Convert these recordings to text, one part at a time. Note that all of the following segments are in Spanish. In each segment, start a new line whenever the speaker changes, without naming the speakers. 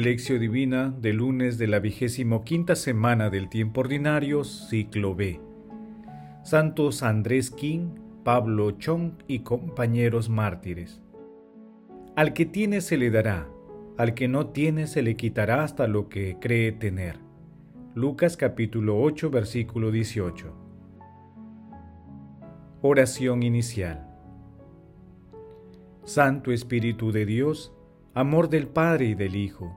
Lección Divina del lunes de la vigésimo quinta semana del tiempo ordinario, ciclo B. Santos Andrés King, Pablo Chong y compañeros mártires. Al que tiene se le dará, al que no tiene se le quitará hasta lo que cree tener. Lucas capítulo 8 versículo 18. Oración inicial. Santo Espíritu de Dios, amor del Padre y del Hijo,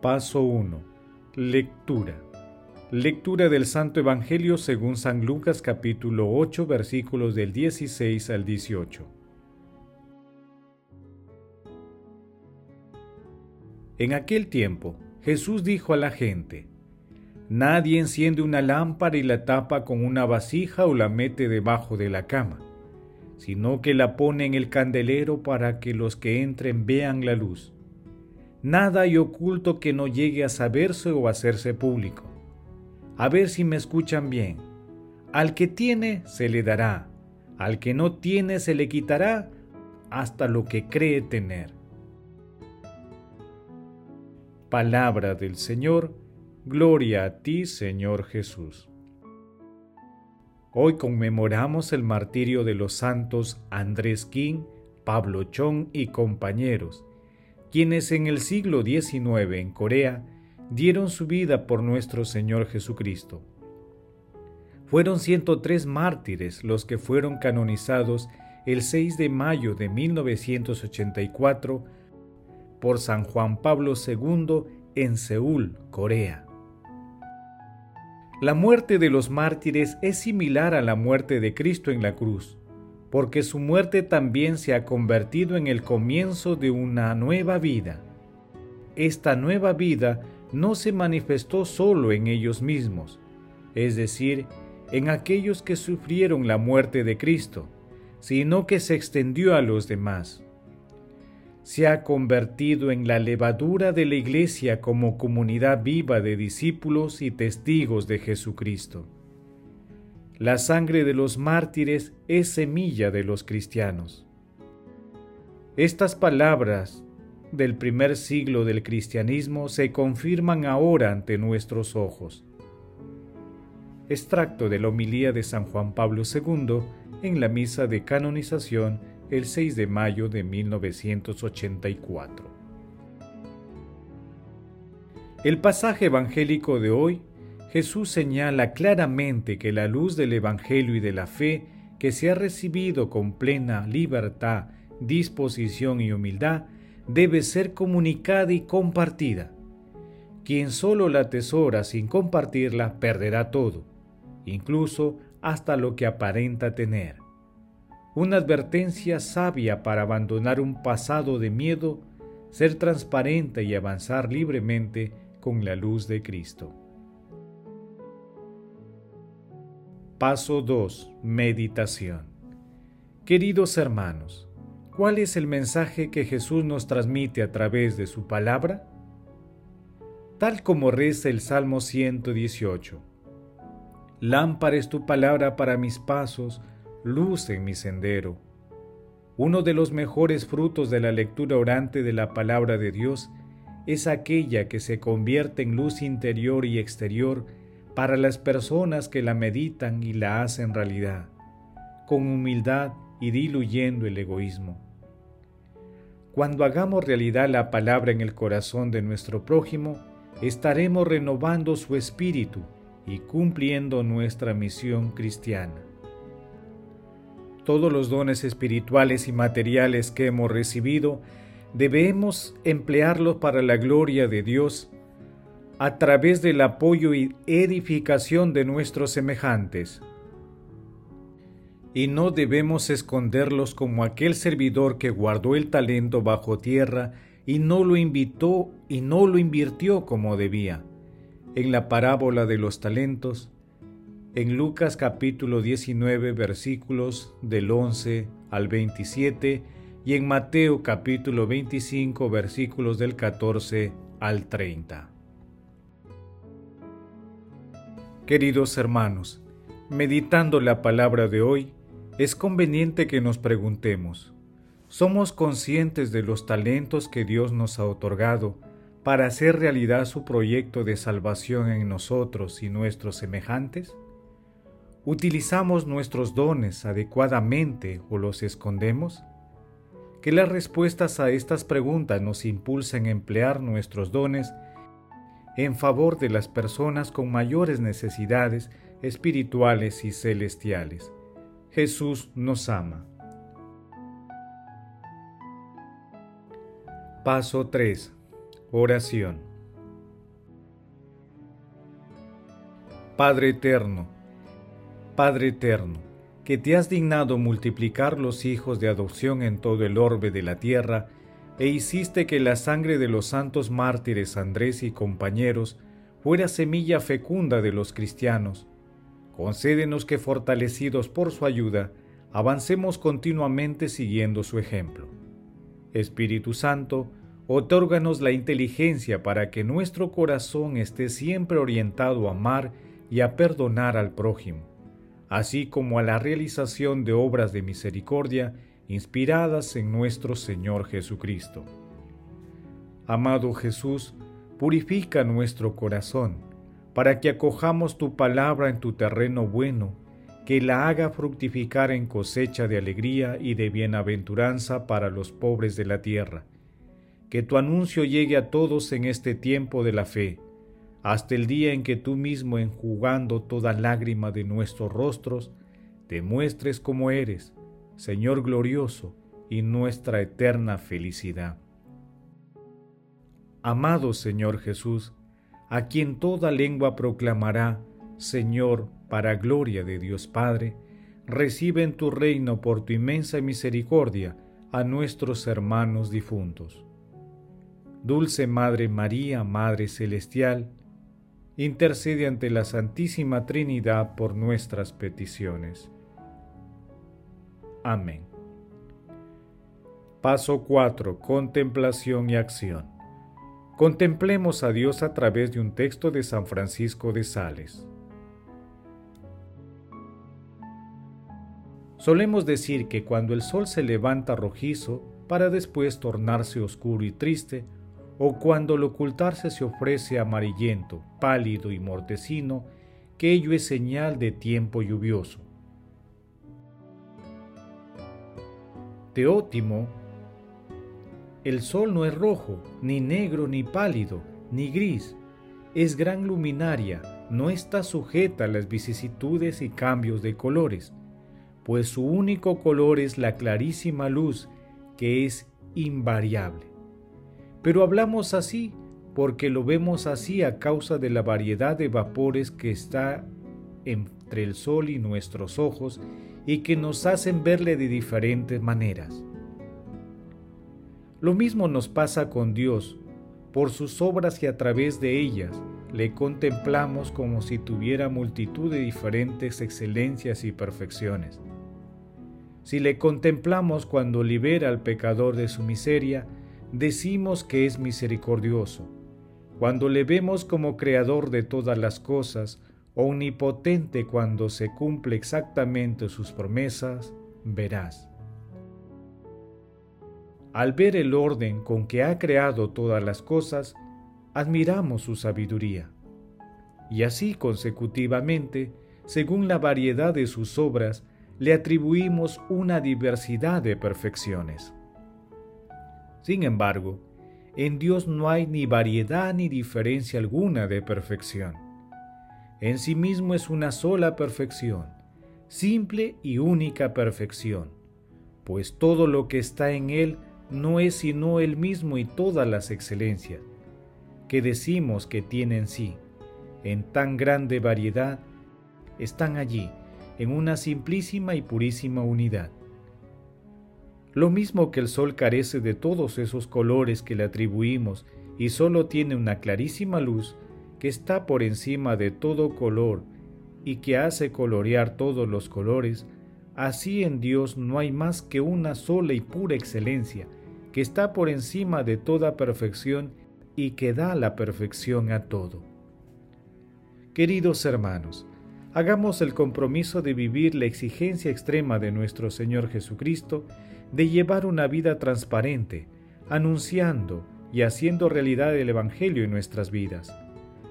Paso 1. Lectura. Lectura del Santo Evangelio según San Lucas capítulo 8 versículos del 16 al 18. En aquel tiempo, Jesús dijo a la gente, Nadie enciende una lámpara y la tapa con una vasija o la mete debajo de la cama, sino que la pone en el candelero para que los que entren vean la luz. Nada hay oculto que no llegue a saberse o hacerse público. A ver si me escuchan bien. Al que tiene se le dará, al que no tiene se le quitará hasta lo que cree tener. Palabra del Señor, gloria a ti Señor Jesús. Hoy conmemoramos el martirio de los santos Andrés King, Pablo Chong y compañeros, quienes en el siglo XIX en Corea dieron su vida por nuestro Señor Jesucristo. Fueron 103 mártires los que fueron canonizados el 6 de mayo de 1984 por San Juan Pablo II en Seúl, Corea. La muerte de los mártires es similar a la muerte de Cristo en la cruz porque su muerte también se ha convertido en el comienzo de una nueva vida. Esta nueva vida no se manifestó solo en ellos mismos, es decir, en aquellos que sufrieron la muerte de Cristo, sino que se extendió a los demás. Se ha convertido en la levadura de la Iglesia como comunidad viva de discípulos y testigos de Jesucristo. La sangre de los mártires es semilla de los cristianos. Estas palabras del primer siglo del cristianismo se confirman ahora ante nuestros ojos. Extracto de la homilía de San Juan Pablo II en la misa de canonización el 6 de mayo de 1984. El pasaje evangélico de hoy Jesús señala claramente que la luz del Evangelio y de la fe que se ha recibido con plena libertad, disposición y humildad debe ser comunicada y compartida. Quien solo la atesora sin compartirla perderá todo, incluso hasta lo que aparenta tener. Una advertencia sabia para abandonar un pasado de miedo, ser transparente y avanzar libremente con la luz de Cristo. Paso 2. Meditación. Queridos hermanos, ¿cuál es el mensaje que Jesús nos transmite a través de su palabra? Tal como reza el Salmo 118. Lámpara es tu palabra para mis pasos, luz en mi sendero. Uno de los mejores frutos de la lectura orante de la palabra de Dios es aquella que se convierte en luz interior y exterior para las personas que la meditan y la hacen realidad, con humildad y diluyendo el egoísmo. Cuando hagamos realidad la palabra en el corazón de nuestro prójimo, estaremos renovando su espíritu y cumpliendo nuestra misión cristiana. Todos los dones espirituales y materiales que hemos recibido debemos emplearlos para la gloria de Dios a través del apoyo y edificación de nuestros semejantes. Y no debemos esconderlos como aquel servidor que guardó el talento bajo tierra y no lo invitó y no lo invirtió como debía. En la parábola de los talentos, en Lucas capítulo 19 versículos del 11 al 27 y en Mateo capítulo 25 versículos del 14 al 30. Queridos hermanos, meditando la palabra de hoy, es conveniente que nos preguntemos, ¿somos conscientes de los talentos que Dios nos ha otorgado para hacer realidad su proyecto de salvación en nosotros y nuestros semejantes? ¿Utilizamos nuestros dones adecuadamente o los escondemos? Que las respuestas a estas preguntas nos impulsen a emplear nuestros dones en favor de las personas con mayores necesidades espirituales y celestiales. Jesús nos ama. Paso 3. Oración. Padre Eterno, Padre Eterno, que te has dignado multiplicar los hijos de adopción en todo el orbe de la tierra, e hiciste que la sangre de los santos mártires Andrés y compañeros fuera semilla fecunda de los cristianos. Concédenos que fortalecidos por su ayuda, avancemos continuamente siguiendo su ejemplo. Espíritu Santo, otórganos la inteligencia para que nuestro corazón esté siempre orientado a amar y a perdonar al prójimo, así como a la realización de obras de misericordia inspiradas en nuestro Señor Jesucristo. Amado Jesús, purifica nuestro corazón, para que acojamos tu palabra en tu terreno bueno, que la haga fructificar en cosecha de alegría y de bienaventuranza para los pobres de la tierra. Que tu anuncio llegue a todos en este tiempo de la fe, hasta el día en que tú mismo, enjugando toda lágrima de nuestros rostros, te muestres como eres, Señor glorioso y nuestra eterna felicidad. Amado Señor Jesús, a quien toda lengua proclamará, Señor, para gloria de Dios Padre, recibe en tu reino por tu inmensa misericordia a nuestros hermanos difuntos. Dulce Madre María, Madre Celestial, intercede ante la Santísima Trinidad por nuestras peticiones. Amén. Paso 4. Contemplación y acción. Contemplemos a Dios a través de un texto de San Francisco de Sales. Solemos decir que cuando el sol se levanta rojizo para después tornarse oscuro y triste, o cuando al ocultarse se ofrece amarillento, pálido y mortecino, que ello es señal de tiempo lluvioso. Teótimo, el sol no es rojo, ni negro, ni pálido, ni gris, es gran luminaria, no está sujeta a las vicisitudes y cambios de colores, pues su único color es la clarísima luz que es invariable. Pero hablamos así porque lo vemos así a causa de la variedad de vapores que está entre el sol y nuestros ojos y que nos hacen verle de diferentes maneras. Lo mismo nos pasa con Dios, por sus obras y a través de ellas le contemplamos como si tuviera multitud de diferentes excelencias y perfecciones. Si le contemplamos cuando libera al pecador de su miseria, decimos que es misericordioso. Cuando le vemos como creador de todas las cosas, omnipotente cuando se cumple exactamente sus promesas, verás. Al ver el orden con que ha creado todas las cosas, admiramos su sabiduría. Y así consecutivamente, según la variedad de sus obras, le atribuimos una diversidad de perfecciones. Sin embargo, en Dios no hay ni variedad ni diferencia alguna de perfección en sí mismo es una sola perfección, simple y única perfección, pues todo lo que está en Él no es sino Él mismo y todas las excelencias que decimos que tiene en sí, en tan grande variedad, están allí, en una simplísima y purísima unidad. Lo mismo que el sol carece de todos esos colores que le atribuimos y solo tiene una clarísima luz que está por encima de todo color y que hace colorear todos los colores, así en Dios no hay más que una sola y pura excelencia, que está por encima de toda perfección y que da la perfección a todo. Queridos hermanos, hagamos el compromiso de vivir la exigencia extrema de nuestro Señor Jesucristo de llevar una vida transparente, anunciando y haciendo realidad el Evangelio en nuestras vidas.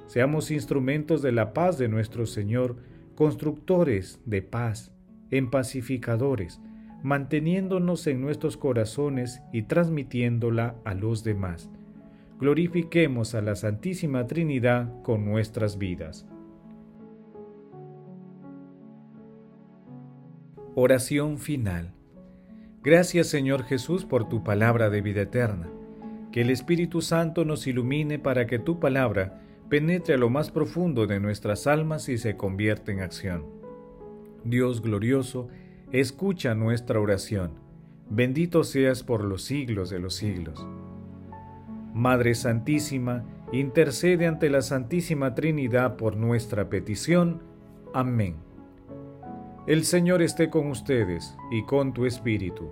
Seamos instrumentos de la paz de nuestro Señor, constructores de paz, pacificadores, manteniéndonos en nuestros corazones y transmitiéndola a los demás. Glorifiquemos a la Santísima Trinidad con nuestras vidas. Oración final. Gracias Señor Jesús por tu palabra de vida eterna. Que el Espíritu Santo nos ilumine para que tu palabra penetre a lo más profundo de nuestras almas y se convierta en acción. Dios glorioso, escucha nuestra oración. Bendito seas por los siglos de los siglos. Madre Santísima, intercede ante la Santísima Trinidad por nuestra petición. Amén. El Señor esté con ustedes y con tu Espíritu.